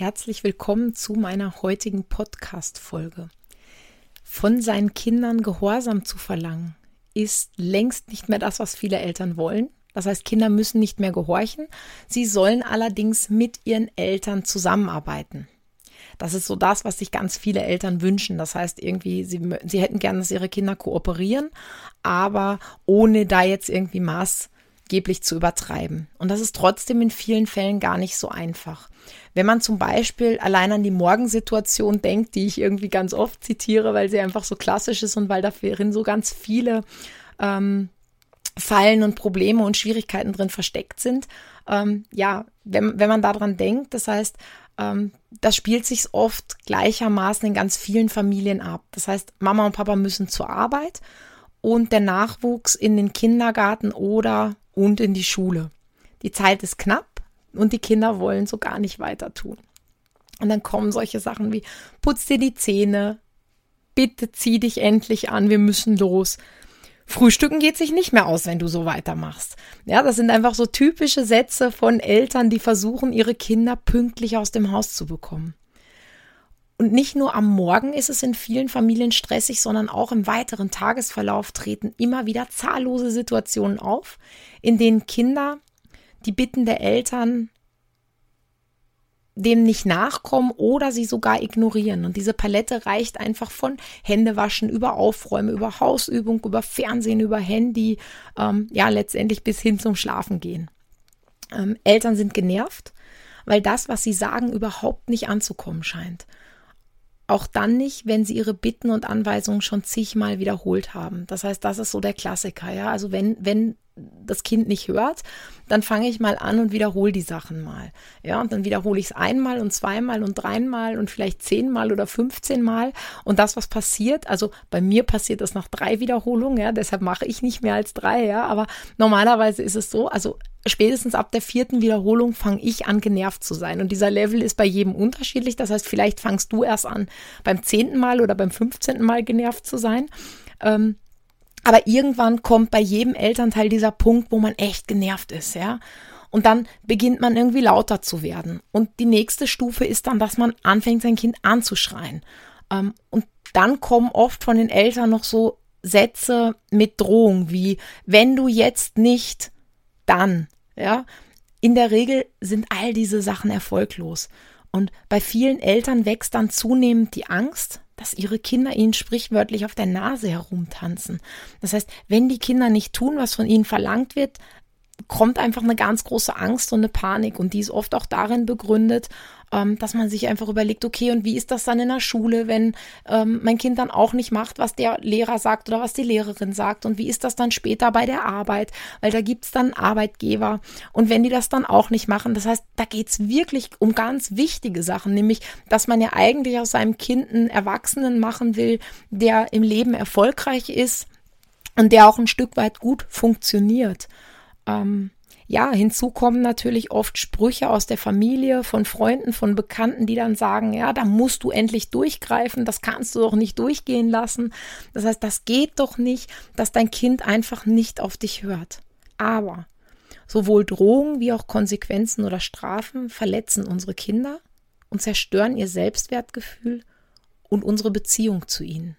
Herzlich willkommen zu meiner heutigen Podcast-Folge. Von seinen Kindern Gehorsam zu verlangen, ist längst nicht mehr das, was viele Eltern wollen. Das heißt, Kinder müssen nicht mehr gehorchen. Sie sollen allerdings mit ihren Eltern zusammenarbeiten. Das ist so das, was sich ganz viele Eltern wünschen. Das heißt, irgendwie, sie, sie hätten gern, dass ihre Kinder kooperieren, aber ohne da jetzt irgendwie maßgeblich zu übertreiben. Und das ist trotzdem in vielen Fällen gar nicht so einfach. Wenn man zum Beispiel allein an die Morgensituation denkt, die ich irgendwie ganz oft zitiere, weil sie einfach so klassisch ist und weil darin so ganz viele ähm, Fallen und Probleme und Schwierigkeiten drin versteckt sind. Ähm, ja, wenn, wenn man daran denkt, das heißt, ähm, das spielt sich oft gleichermaßen in ganz vielen Familien ab. Das heißt, Mama und Papa müssen zur Arbeit und der Nachwuchs in den Kindergarten oder und in die Schule. Die Zeit ist knapp und die Kinder wollen so gar nicht weiter tun. Und dann kommen solche Sachen wie, putz dir die Zähne, bitte zieh dich endlich an, wir müssen los. Frühstücken geht sich nicht mehr aus, wenn du so weitermachst. Ja, das sind einfach so typische Sätze von Eltern, die versuchen, ihre Kinder pünktlich aus dem Haus zu bekommen. Und nicht nur am Morgen ist es in vielen Familien stressig, sondern auch im weiteren Tagesverlauf treten immer wieder zahllose Situationen auf, in denen Kinder die Bitten der Eltern dem nicht nachkommen oder sie sogar ignorieren. Und diese Palette reicht einfach von Händewaschen über Aufräumen, über Hausübung, über Fernsehen, über Handy, ähm, ja, letztendlich bis hin zum Schlafen gehen. Ähm, Eltern sind genervt, weil das, was sie sagen, überhaupt nicht anzukommen scheint. Auch dann nicht, wenn sie ihre Bitten und Anweisungen schon zigmal wiederholt haben. Das heißt, das ist so der Klassiker, ja. Also wenn, wenn das Kind nicht hört, dann fange ich mal an und wiederhole die Sachen mal. Ja, und dann wiederhole ich es einmal und zweimal und dreimal und vielleicht zehnmal oder fünfzehnmal. Und das, was passiert, also bei mir passiert das nach drei Wiederholungen, ja, deshalb mache ich nicht mehr als drei, ja, aber normalerweise ist es so, also spätestens ab der vierten Wiederholung fange ich an, genervt zu sein. Und dieser Level ist bei jedem unterschiedlich. Das heißt, vielleicht fangst du erst an, beim zehnten Mal oder beim fünfzehnten Mal genervt zu sein. Ähm, aber irgendwann kommt bei jedem Elternteil dieser Punkt, wo man echt genervt ist, ja. Und dann beginnt man irgendwie lauter zu werden. Und die nächste Stufe ist dann, dass man anfängt, sein Kind anzuschreien. Ähm, und dann kommen oft von den Eltern noch so Sätze mit Drohung wie, wenn du jetzt nicht, dann, ja. In der Regel sind all diese Sachen erfolglos. Und bei vielen Eltern wächst dann zunehmend die Angst, dass ihre Kinder ihnen sprichwörtlich auf der Nase herumtanzen. Das heißt, wenn die Kinder nicht tun, was von ihnen verlangt wird, kommt einfach eine ganz große Angst und eine Panik. Und die ist oft auch darin begründet, ähm, dass man sich einfach überlegt, okay, und wie ist das dann in der Schule, wenn ähm, mein Kind dann auch nicht macht, was der Lehrer sagt oder was die Lehrerin sagt? Und wie ist das dann später bei der Arbeit? Weil da gibt's dann Arbeitgeber. Und wenn die das dann auch nicht machen, das heißt, da geht's wirklich um ganz wichtige Sachen, nämlich, dass man ja eigentlich aus seinem Kind einen Erwachsenen machen will, der im Leben erfolgreich ist und der auch ein Stück weit gut funktioniert. Ähm, ja, hinzu kommen natürlich oft Sprüche aus der Familie, von Freunden, von Bekannten, die dann sagen, ja, da musst du endlich durchgreifen, das kannst du doch nicht durchgehen lassen. Das heißt, das geht doch nicht, dass dein Kind einfach nicht auf dich hört. Aber sowohl Drohungen wie auch Konsequenzen oder Strafen verletzen unsere Kinder und zerstören ihr Selbstwertgefühl und unsere Beziehung zu ihnen.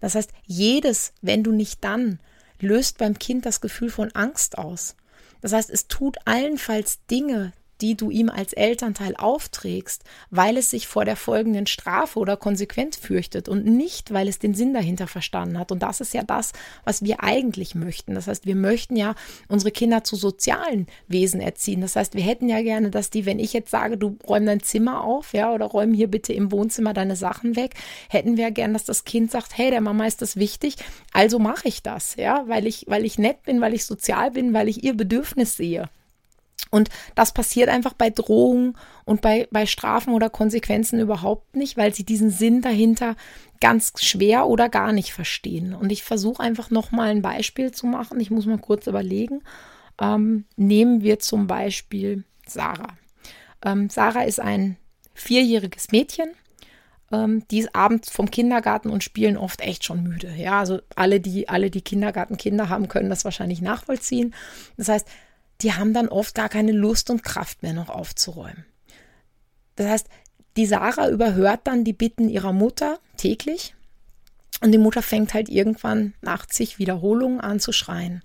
Das heißt, jedes, wenn du nicht dann, löst beim Kind das Gefühl von Angst aus. Das heißt, es tut allenfalls Dinge, die du ihm als Elternteil aufträgst, weil es sich vor der folgenden Strafe oder Konsequenz fürchtet und nicht, weil es den Sinn dahinter verstanden hat. Und das ist ja das, was wir eigentlich möchten. Das heißt, wir möchten ja unsere Kinder zu sozialen Wesen erziehen. Das heißt, wir hätten ja gerne, dass die, wenn ich jetzt sage, du räum dein Zimmer auf, ja, oder räum hier bitte im Wohnzimmer deine Sachen weg, hätten wir gern, dass das Kind sagt, hey, der Mama ist das wichtig, also mache ich das, ja, weil ich, weil ich nett bin, weil ich sozial bin, weil ich ihr Bedürfnis sehe. Und das passiert einfach bei Drohungen und bei, bei Strafen oder Konsequenzen überhaupt nicht, weil sie diesen Sinn dahinter ganz schwer oder gar nicht verstehen. Und ich versuche einfach nochmal ein Beispiel zu machen. Ich muss mal kurz überlegen. Ähm, nehmen wir zum Beispiel Sarah. Ähm, Sarah ist ein vierjähriges Mädchen. Ähm, die ist abends vom Kindergarten und spielen oft echt schon müde. Ja, also alle, die, alle, die Kindergartenkinder haben, können das wahrscheinlich nachvollziehen. Das heißt, die haben dann oft gar keine Lust und Kraft mehr noch aufzuräumen. Das heißt, die Sarah überhört dann die Bitten ihrer Mutter täglich und die Mutter fängt halt irgendwann nach zig Wiederholungen an zu schreien.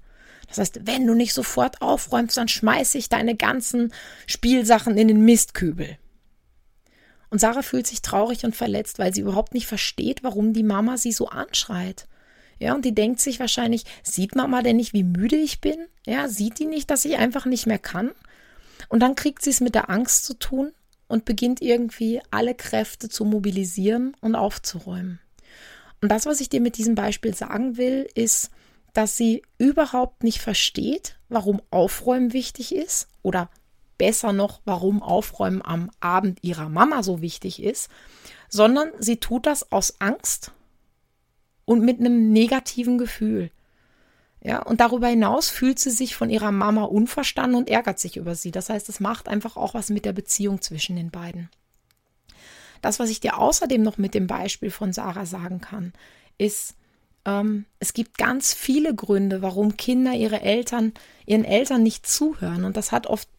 Das heißt, wenn du nicht sofort aufräumst, dann schmeiße ich deine ganzen Spielsachen in den Mistkübel. Und Sarah fühlt sich traurig und verletzt, weil sie überhaupt nicht versteht, warum die Mama sie so anschreit. Ja, und die denkt sich wahrscheinlich, sieht Mama denn nicht, wie müde ich bin? Ja, sieht die nicht, dass ich einfach nicht mehr kann? Und dann kriegt sie es mit der Angst zu tun und beginnt irgendwie alle Kräfte zu mobilisieren und aufzuräumen. Und das, was ich dir mit diesem Beispiel sagen will, ist, dass sie überhaupt nicht versteht, warum Aufräumen wichtig ist oder besser noch, warum Aufräumen am Abend ihrer Mama so wichtig ist, sondern sie tut das aus Angst und mit einem negativen Gefühl. Ja, und darüber hinaus fühlt sie sich von ihrer Mama unverstanden und ärgert sich über sie. Das heißt, es macht einfach auch was mit der Beziehung zwischen den beiden. Das, was ich dir außerdem noch mit dem Beispiel von Sarah sagen kann, ist, ähm, es gibt ganz viele Gründe, warum Kinder ihre Eltern, ihren Eltern nicht zuhören. Und das hat oft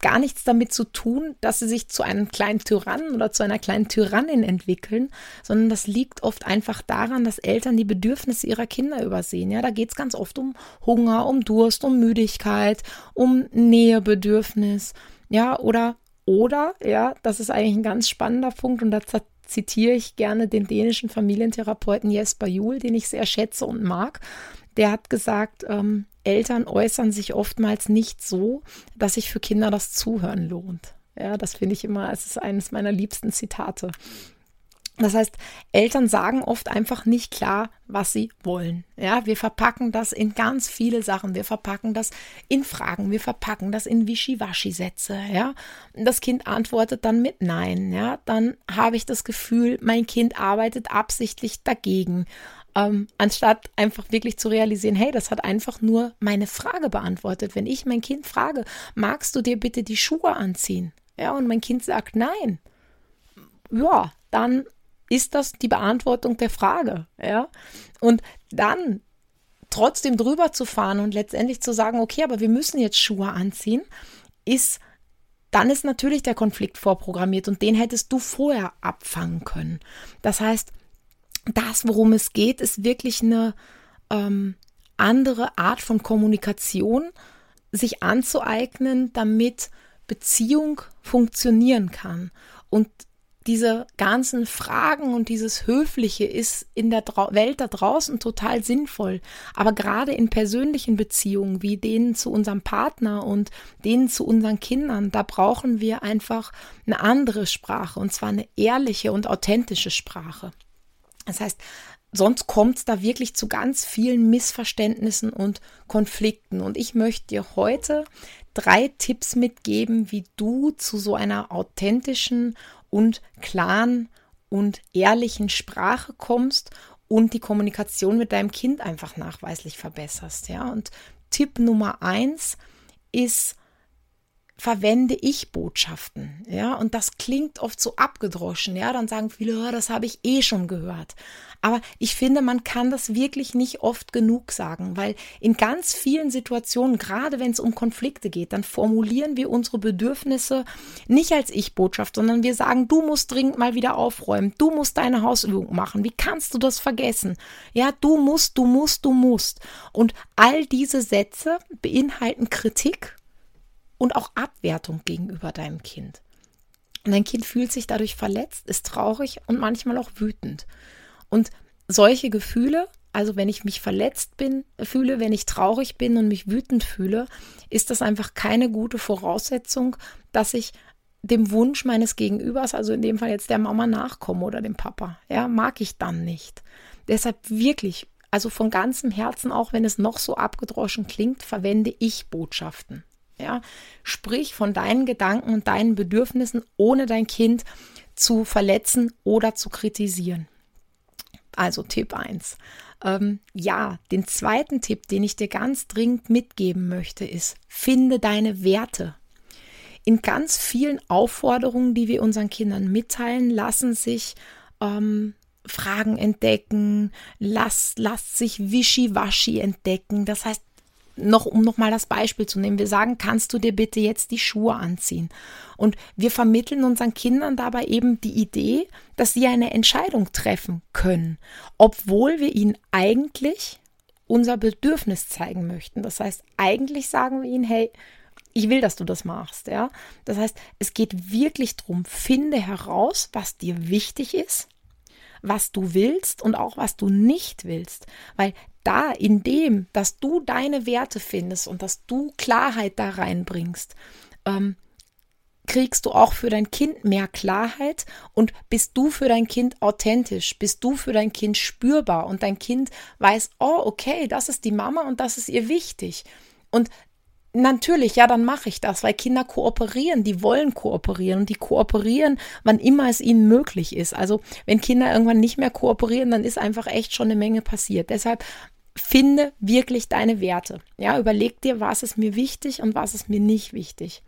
gar nichts damit zu tun, dass sie sich zu einem kleinen Tyrannen oder zu einer kleinen Tyrannin entwickeln, sondern das liegt oft einfach daran, dass Eltern die Bedürfnisse ihrer Kinder übersehen. Ja, da geht es ganz oft um Hunger, um Durst, um Müdigkeit, um Nähebedürfnis, ja, oder oder, ja, das ist eigentlich ein ganz spannender Punkt und da zitiere ich gerne den dänischen Familientherapeuten Jesper Juhl, den ich sehr schätze und mag. Der hat gesagt, ähm, Eltern äußern sich oftmals nicht so, dass sich für Kinder das Zuhören lohnt. Ja, das finde ich immer, es ist eines meiner liebsten Zitate. Das heißt, Eltern sagen oft einfach nicht klar, was sie wollen. Ja, wir verpacken das in ganz viele Sachen. Wir verpacken das in Fragen. Wir verpacken das in Wischiwaschi-Sätze. Ja, das Kind antwortet dann mit Nein. Ja, dann habe ich das Gefühl, mein Kind arbeitet absichtlich dagegen ähm, anstatt einfach wirklich zu realisieren, hey, das hat einfach nur meine Frage beantwortet. Wenn ich mein Kind frage, magst du dir bitte die Schuhe anziehen? Ja, und mein Kind sagt nein. Ja, dann ist das die Beantwortung der Frage, ja? Und dann trotzdem drüber zu fahren und letztendlich zu sagen, okay, aber wir müssen jetzt Schuhe anziehen, ist dann ist natürlich der Konflikt vorprogrammiert und den hättest du vorher abfangen können. Das heißt, das, worum es geht, ist wirklich eine ähm, andere Art von Kommunikation, sich anzueignen, damit Beziehung funktionieren kann. Und diese ganzen Fragen und dieses Höfliche ist in der Dra Welt da draußen total sinnvoll. Aber gerade in persönlichen Beziehungen wie denen zu unserem Partner und denen zu unseren Kindern, da brauchen wir einfach eine andere Sprache und zwar eine ehrliche und authentische Sprache. Das heißt, sonst kommt es da wirklich zu ganz vielen Missverständnissen und Konflikten. Und ich möchte dir heute drei Tipps mitgeben, wie du zu so einer authentischen und klaren und ehrlichen Sprache kommst und die Kommunikation mit deinem Kind einfach nachweislich verbesserst. Ja, und Tipp Nummer eins ist, verwende ich Botschaften, ja, und das klingt oft so abgedroschen, ja, dann sagen viele, oh, das habe ich eh schon gehört. Aber ich finde, man kann das wirklich nicht oft genug sagen, weil in ganz vielen Situationen, gerade wenn es um Konflikte geht, dann formulieren wir unsere Bedürfnisse nicht als Ich-Botschaft, sondern wir sagen, du musst dringend mal wieder aufräumen, du musst deine Hausübung machen, wie kannst du das vergessen? Ja, du musst, du musst, du musst. Und all diese Sätze beinhalten Kritik und auch Abwertung gegenüber deinem Kind. Und dein Kind fühlt sich dadurch verletzt, ist traurig und manchmal auch wütend. Und solche Gefühle, also wenn ich mich verletzt bin, fühle, wenn ich traurig bin und mich wütend fühle, ist das einfach keine gute Voraussetzung, dass ich dem Wunsch meines Gegenübers, also in dem Fall jetzt der Mama nachkomme oder dem Papa. Ja, mag ich dann nicht. Deshalb wirklich, also von ganzem Herzen, auch wenn es noch so abgedroschen klingt, verwende ich Botschaften. Ja, sprich von deinen Gedanken und deinen Bedürfnissen, ohne dein Kind zu verletzen oder zu kritisieren. Also Tipp 1. Ähm, ja, den zweiten Tipp, den ich dir ganz dringend mitgeben möchte, ist, finde deine Werte. In ganz vielen Aufforderungen, die wir unseren Kindern mitteilen, lassen sich ähm, Fragen entdecken, lass, lass sich Wischiwaschi entdecken. Das heißt, noch, um nochmal das Beispiel zu nehmen, wir sagen, kannst du dir bitte jetzt die Schuhe anziehen? Und wir vermitteln unseren Kindern dabei eben die Idee, dass sie eine Entscheidung treffen können, obwohl wir ihnen eigentlich unser Bedürfnis zeigen möchten. Das heißt, eigentlich sagen wir ihnen, hey, ich will, dass du das machst, ja. Das heißt, es geht wirklich darum, finde heraus, was dir wichtig ist, was du willst und auch was du nicht willst, weil da in dem, dass du deine Werte findest und dass du Klarheit da reinbringst, ähm, kriegst du auch für dein Kind mehr Klarheit und bist du für dein Kind authentisch, bist du für dein Kind spürbar und dein Kind weiß, oh, okay, das ist die Mama und das ist ihr wichtig. Und Natürlich, ja, dann mache ich das, weil Kinder kooperieren, die wollen kooperieren und die kooperieren, wann immer es ihnen möglich ist. Also wenn Kinder irgendwann nicht mehr kooperieren, dann ist einfach echt schon eine Menge passiert. Deshalb finde wirklich deine Werte. Ja, überleg dir, was ist mir wichtig und was ist mir nicht wichtig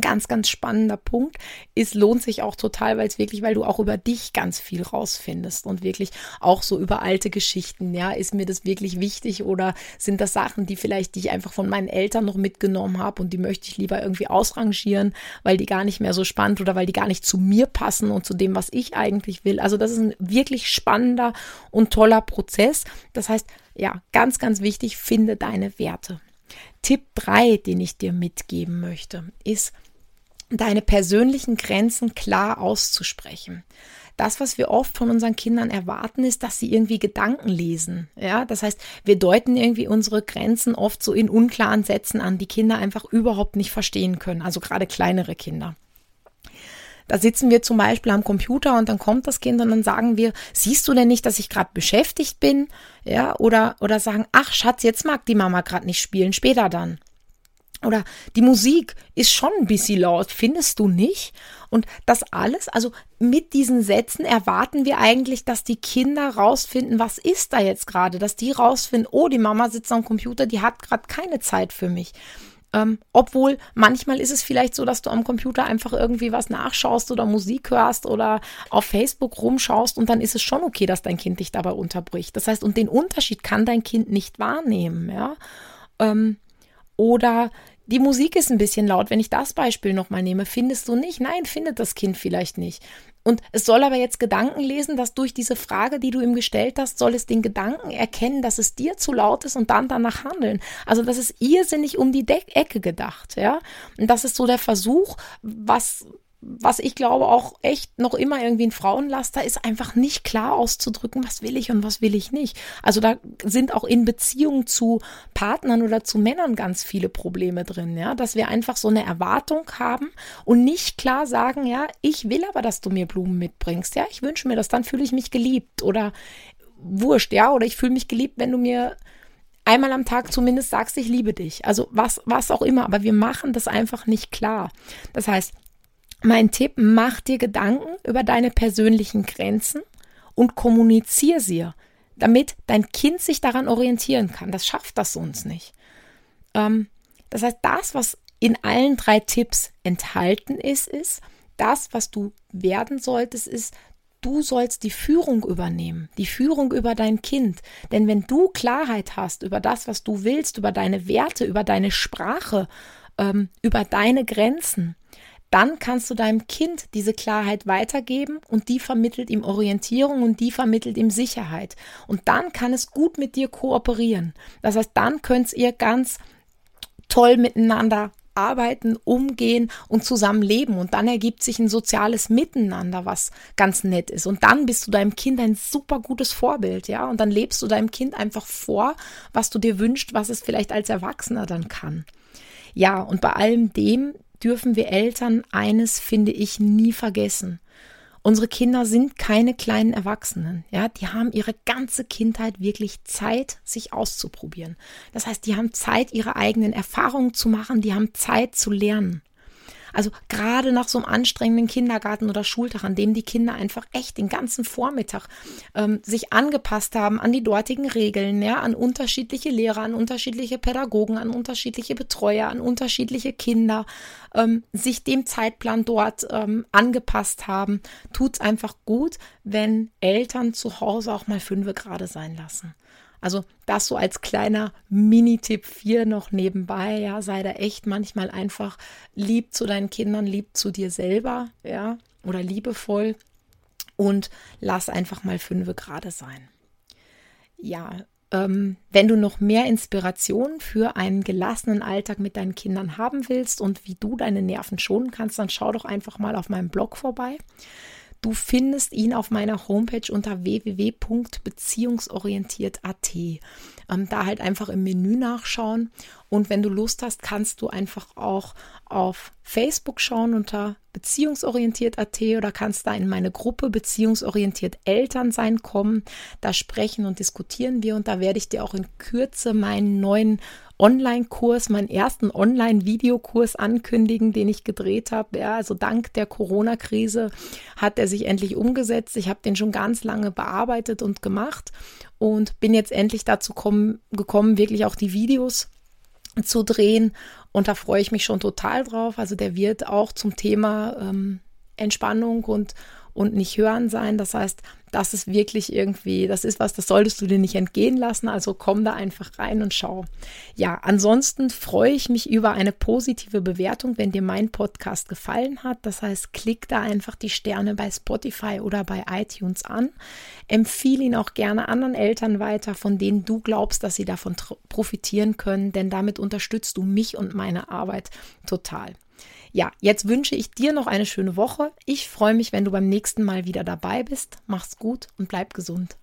ganz, ganz spannender Punkt ist, lohnt sich auch total, weil es wirklich, weil du auch über dich ganz viel rausfindest und wirklich auch so über alte Geschichten, ja, ist mir das wirklich wichtig oder sind das Sachen, die vielleicht, die ich einfach von meinen Eltern noch mitgenommen habe und die möchte ich lieber irgendwie ausrangieren, weil die gar nicht mehr so spannend oder weil die gar nicht zu mir passen und zu dem, was ich eigentlich will. Also das ist ein wirklich spannender und toller Prozess. Das heißt, ja, ganz, ganz wichtig, finde deine Werte. Tipp 3, den ich dir mitgeben möchte, ist, deine persönlichen Grenzen klar auszusprechen. Das, was wir oft von unseren Kindern erwarten, ist, dass sie irgendwie Gedanken lesen. Ja, das heißt, wir deuten irgendwie unsere Grenzen oft so in unklaren Sätzen an, die Kinder einfach überhaupt nicht verstehen können. Also gerade kleinere Kinder. Da sitzen wir zum Beispiel am Computer und dann kommt das Kind und dann sagen wir, siehst du denn nicht, dass ich gerade beschäftigt bin? Ja, oder, oder sagen, ach Schatz, jetzt mag die Mama gerade nicht spielen, später dann. Oder die Musik ist schon ein bisschen laut, findest du nicht? Und das alles, also mit diesen Sätzen erwarten wir eigentlich, dass die Kinder rausfinden, was ist da jetzt gerade, dass die rausfinden, oh, die Mama sitzt am Computer, die hat gerade keine Zeit für mich. Ähm, obwohl manchmal ist es vielleicht so, dass du am Computer einfach irgendwie was nachschaust oder Musik hörst oder auf Facebook rumschaust und dann ist es schon okay, dass dein Kind dich dabei unterbricht. Das heißt, und den Unterschied kann dein Kind nicht wahrnehmen, ja. Ähm, oder die Musik ist ein bisschen laut. Wenn ich das Beispiel nochmal nehme, findest du nicht? Nein, findet das Kind vielleicht nicht. Und es soll aber jetzt Gedanken lesen, dass durch diese Frage, die du ihm gestellt hast, soll es den Gedanken erkennen, dass es dir zu laut ist und dann danach handeln. Also das ist irrsinnig um die Deck Ecke gedacht, ja. Und das ist so der Versuch, was was ich glaube auch echt noch immer irgendwie ein Frauenlaster ist, einfach nicht klar auszudrücken, was will ich und was will ich nicht. Also da sind auch in Beziehungen zu Partnern oder zu Männern ganz viele Probleme drin, ja, dass wir einfach so eine Erwartung haben und nicht klar sagen, ja, ich will aber, dass du mir Blumen mitbringst, ja, ich wünsche mir das, dann fühle ich mich geliebt oder wurscht, ja, oder ich fühle mich geliebt, wenn du mir einmal am Tag zumindest sagst, ich liebe dich. Also was, was auch immer, aber wir machen das einfach nicht klar. Das heißt, mein Tipp, mach dir Gedanken über deine persönlichen Grenzen und kommuniziere sie, damit dein Kind sich daran orientieren kann. Das schafft das sonst nicht. Ähm, das heißt, das, was in allen drei Tipps enthalten ist, ist, das, was du werden solltest, ist, du sollst die Führung übernehmen, die Führung über dein Kind. Denn wenn du Klarheit hast über das, was du willst, über deine Werte, über deine Sprache, ähm, über deine Grenzen, dann kannst du deinem Kind diese Klarheit weitergeben und die vermittelt ihm Orientierung und die vermittelt ihm Sicherheit. Und dann kann es gut mit dir kooperieren. Das heißt, dann könnt ihr ganz toll miteinander arbeiten, umgehen und zusammen leben. Und dann ergibt sich ein soziales Miteinander, was ganz nett ist. Und dann bist du deinem Kind ein super gutes Vorbild, ja. Und dann lebst du deinem Kind einfach vor, was du dir wünschst, was es vielleicht als Erwachsener dann kann. Ja, und bei allem dem dürfen wir Eltern eines, finde ich, nie vergessen. unsere Kinder sind keine kleinen Erwachsenen. Ja, die haben ihre ganze Kindheit wirklich Zeit, sich auszuprobieren. Das heißt, die haben Zeit, ihre eigenen Erfahrungen zu machen, die haben Zeit zu lernen. Also gerade nach so einem anstrengenden Kindergarten oder Schultag, an dem die Kinder einfach echt den ganzen Vormittag ähm, sich angepasst haben an die dortigen Regeln, ja, an unterschiedliche Lehrer, an unterschiedliche Pädagogen, an unterschiedliche Betreuer, an unterschiedliche Kinder, ähm, sich dem Zeitplan dort ähm, angepasst haben, tut es einfach gut, wenn Eltern zu Hause auch mal fünf gerade sein lassen. Also das so als kleiner Mini-Tipp 4 noch nebenbei, ja, sei da echt manchmal einfach lieb zu deinen Kindern, lieb zu dir selber, ja, oder liebevoll und lass einfach mal fünf gerade sein. Ja, ähm, wenn du noch mehr Inspiration für einen gelassenen Alltag mit deinen Kindern haben willst und wie du deine Nerven schonen kannst, dann schau doch einfach mal auf meinem Blog vorbei. Du findest ihn auf meiner Homepage unter www.beziehungsorientiert.at. Ähm, da halt einfach im Menü nachschauen. Und wenn du Lust hast, kannst du einfach auch auf Facebook schauen unter beziehungsorientiert.at oder kannst da in meine Gruppe beziehungsorientiert Eltern sein kommen. Da sprechen und diskutieren wir und da werde ich dir auch in Kürze meinen neuen Online-Kurs, meinen ersten Online-Videokurs ankündigen, den ich gedreht habe. Ja, also dank der Corona-Krise hat er sich endlich umgesetzt. Ich habe den schon ganz lange bearbeitet und gemacht und bin jetzt endlich dazu kommen, gekommen, wirklich auch die Videos zu drehen. Und da freue ich mich schon total drauf. Also der wird auch zum Thema ähm, Entspannung und, und nicht hören sein. Das heißt, das ist wirklich irgendwie, das ist was, das solltest du dir nicht entgehen lassen. Also komm da einfach rein und schau. Ja, ansonsten freue ich mich über eine positive Bewertung, wenn dir mein Podcast gefallen hat. Das heißt, klick da einfach die Sterne bei Spotify oder bei iTunes an. Empfehle ihn auch gerne anderen Eltern weiter, von denen du glaubst, dass sie davon profitieren können, denn damit unterstützt du mich und meine Arbeit total. Ja, jetzt wünsche ich dir noch eine schöne Woche. Ich freue mich, wenn du beim nächsten Mal wieder dabei bist. Mach's gut und bleib gesund.